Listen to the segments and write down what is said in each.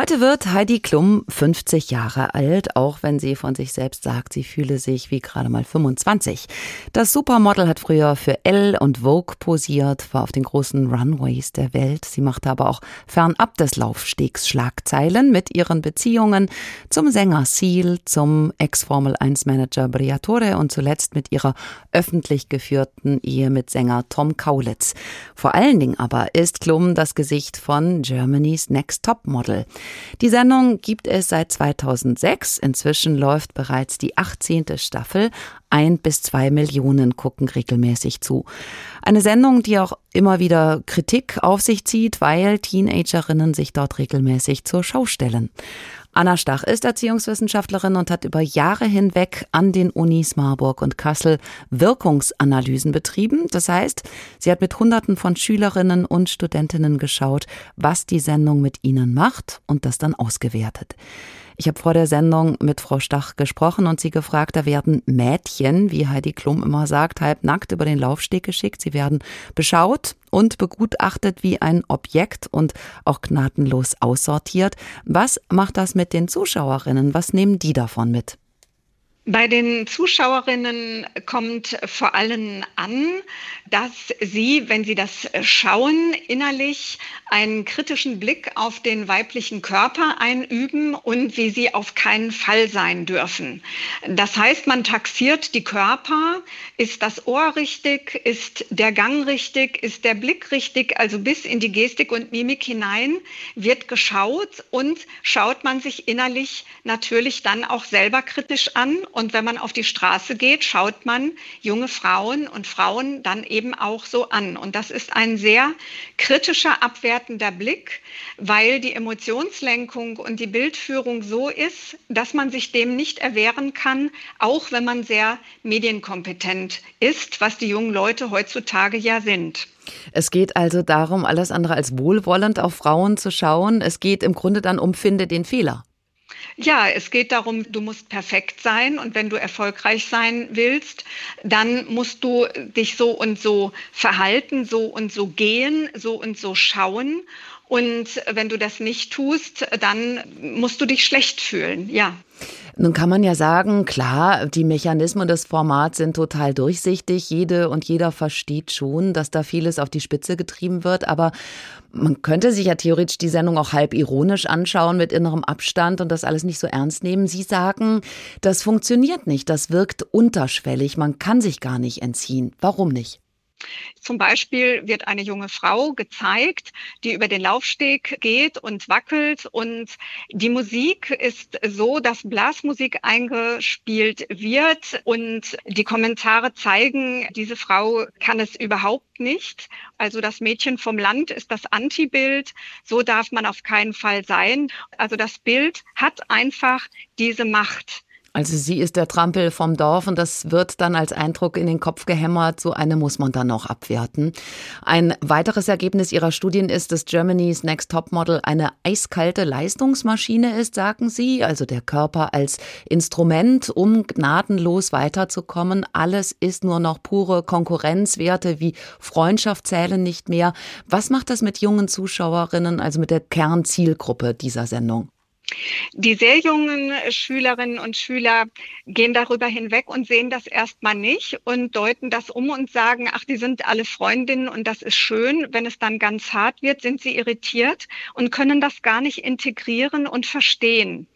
Heute wird Heidi Klum 50 Jahre alt, auch wenn sie von sich selbst sagt, sie fühle sich wie gerade mal 25. Das Supermodel hat früher für Elle und Vogue posiert, war auf den großen Runways der Welt. Sie machte aber auch fernab des Laufstegs Schlagzeilen mit ihren Beziehungen zum Sänger Seal, zum Ex-Formel 1 Manager Briatore und zuletzt mit ihrer öffentlich geführten Ehe mit Sänger Tom Kaulitz. Vor allen Dingen aber ist Klum das Gesicht von Germany's Next Top Model. Die Sendung gibt es seit 2006. Inzwischen läuft bereits die 18. Staffel. Ein bis zwei Millionen gucken regelmäßig zu. Eine Sendung, die auch immer wieder Kritik auf sich zieht, weil Teenagerinnen sich dort regelmäßig zur Schau stellen. Anna Stach ist Erziehungswissenschaftlerin und hat über Jahre hinweg an den Unis Marburg und Kassel Wirkungsanalysen betrieben. Das heißt, sie hat mit Hunderten von Schülerinnen und Studentinnen geschaut, was die Sendung mit ihnen macht und das dann ausgewertet. Ich habe vor der Sendung mit Frau Stach gesprochen und sie gefragt, da werden Mädchen, wie Heidi Klum immer sagt, halbnackt über den Laufsteg geschickt. Sie werden beschaut und begutachtet wie ein Objekt und auch gnadenlos aussortiert. Was macht das mit den Zuschauerinnen? Was nehmen die davon mit? Bei den Zuschauerinnen kommt vor allem an, dass sie, wenn sie das schauen, innerlich einen kritischen Blick auf den weiblichen Körper einüben und wie sie auf keinen Fall sein dürfen. Das heißt, man taxiert die Körper. Ist das Ohr richtig? Ist der Gang richtig? Ist der Blick richtig? Also bis in die Gestik und Mimik hinein wird geschaut und schaut man sich innerlich natürlich dann auch selber kritisch an und wenn man auf die Straße geht, schaut man junge Frauen und Frauen dann eben auch so an. Und das ist ein sehr kritischer, abwertender Blick, weil die Emotionslenkung und die Bildführung so ist, dass man sich dem nicht erwehren kann, auch wenn man sehr medienkompetent ist, was die jungen Leute heutzutage ja sind. Es geht also darum, alles andere als wohlwollend auf Frauen zu schauen. Es geht im Grunde dann um Finde den Fehler. Ja, es geht darum, du musst perfekt sein und wenn du erfolgreich sein willst, dann musst du dich so und so verhalten, so und so gehen, so und so schauen. Und wenn du das nicht tust, dann musst du dich schlecht fühlen, ja. Nun kann man ja sagen, klar, die Mechanismen des Formats sind total durchsichtig. Jede und jeder versteht schon, dass da vieles auf die Spitze getrieben wird. Aber man könnte sich ja theoretisch die Sendung auch halb ironisch anschauen mit innerem Abstand und das alles nicht so ernst nehmen. Sie sagen, das funktioniert nicht. Das wirkt unterschwellig. Man kann sich gar nicht entziehen. Warum nicht? Zum Beispiel wird eine junge Frau gezeigt, die über den Laufsteg geht und wackelt und die Musik ist so, dass Blasmusik eingespielt wird und die Kommentare zeigen, diese Frau kann es überhaupt nicht. Also das Mädchen vom Land ist das Antibild. So darf man auf keinen Fall sein. Also das Bild hat einfach diese Macht. Also sie ist der Trampel vom Dorf und das wird dann als Eindruck in den Kopf gehämmert. So eine muss man dann noch abwerten. Ein weiteres Ergebnis ihrer Studien ist, dass Germany's Next Top Model eine eiskalte Leistungsmaschine ist, sagen sie. Also der Körper als Instrument, um gnadenlos weiterzukommen. Alles ist nur noch pure Konkurrenzwerte wie Freundschaft zählen nicht mehr. Was macht das mit jungen Zuschauerinnen, also mit der Kernzielgruppe dieser Sendung? Die sehr jungen Schülerinnen und Schüler gehen darüber hinweg und sehen das erstmal nicht und deuten das um und sagen, ach, die sind alle Freundinnen und das ist schön. Wenn es dann ganz hart wird, sind sie irritiert und können das gar nicht integrieren und verstehen.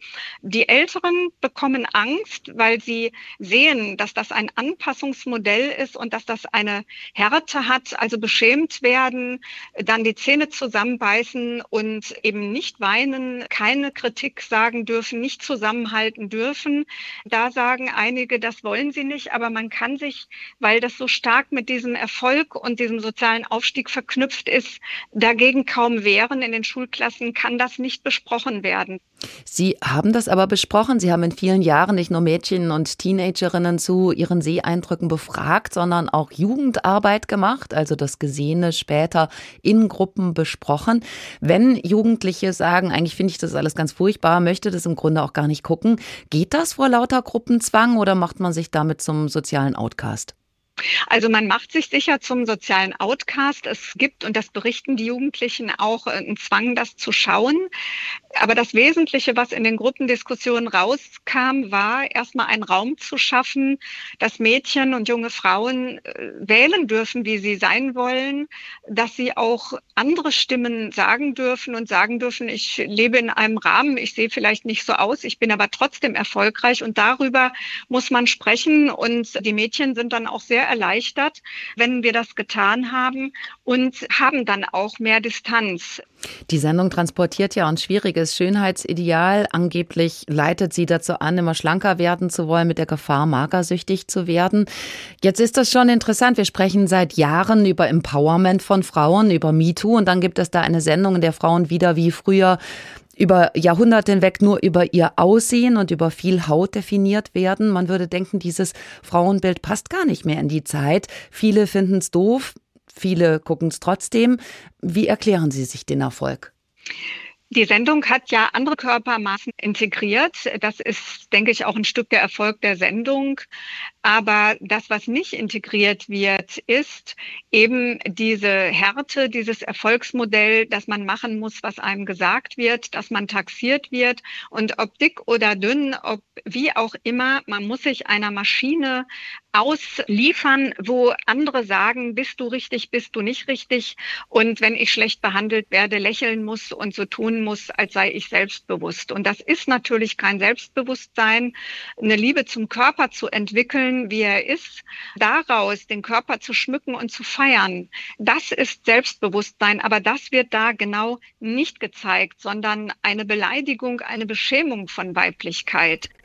Die Älteren bekommen Angst, weil sie sehen, dass das ein Anpassungsmodell ist und dass das eine Härte hat, also beschämt werden, dann die Zähne zusammenbeißen und eben nicht weinen, keine Kritik Politik sagen dürfen, nicht zusammenhalten dürfen. Da sagen einige, das wollen sie nicht, aber man kann sich, weil das so stark mit diesem Erfolg und diesem sozialen Aufstieg verknüpft ist, dagegen kaum wehren. In den Schulklassen kann das nicht besprochen werden. Sie haben das aber besprochen. Sie haben in vielen Jahren nicht nur Mädchen und Teenagerinnen zu ihren Seeeindrücken befragt, sondern auch Jugendarbeit gemacht, also das Gesehene später in Gruppen besprochen. Wenn Jugendliche sagen, eigentlich finde ich das alles ganz furchtbar, möchte das im Grunde auch gar nicht gucken, geht das vor lauter Gruppenzwang oder macht man sich damit zum sozialen Outcast? Also man macht sich sicher zum sozialen Outcast. Es gibt, und das berichten die Jugendlichen auch, einen Zwang, das zu schauen. Aber das Wesentliche, was in den Gruppendiskussionen rauskam, war erstmal einen Raum zu schaffen, dass Mädchen und junge Frauen äh, wählen dürfen, wie sie sein wollen, dass sie auch andere Stimmen sagen dürfen und sagen dürfen, ich lebe in einem Rahmen, ich sehe vielleicht nicht so aus, ich bin aber trotzdem erfolgreich. Und darüber muss man sprechen. Und die Mädchen sind dann auch sehr erleichtert, wenn wir das getan haben und haben dann auch mehr Distanz. Die Sendung transportiert ja ein schwieriges Schönheitsideal. Angeblich leitet sie dazu an, immer schlanker werden zu wollen, mit der Gefahr, magersüchtig zu werden. Jetzt ist das schon interessant. Wir sprechen seit Jahren über Empowerment von Frauen, über MeToo. Und dann gibt es da eine Sendung, in der Frauen wieder wie früher über Jahrhunderte hinweg nur über ihr Aussehen und über viel Haut definiert werden. Man würde denken, dieses Frauenbild passt gar nicht mehr in die Zeit. Viele finden es doof, viele gucken es trotzdem. Wie erklären Sie sich den Erfolg? Die Sendung hat ja andere Körpermaßen integriert. Das ist, denke ich, auch ein Stück der Erfolg der Sendung. Aber das, was nicht integriert wird, ist eben diese Härte, dieses Erfolgsmodell, dass man machen muss, was einem gesagt wird, dass man taxiert wird. Und ob dick oder dünn, ob wie auch immer, man muss sich einer Maschine ausliefern, wo andere sagen, bist du richtig, bist du nicht richtig. Und wenn ich schlecht behandelt werde, lächeln muss und so tun muss, als sei ich selbstbewusst. Und das ist natürlich kein Selbstbewusstsein, eine Liebe zum Körper zu entwickeln, wie er ist, daraus den Körper zu schmücken und zu feiern. Das ist Selbstbewusstsein, aber das wird da genau nicht gezeigt, sondern eine Beleidigung, eine Beschämung von Weiblichkeit.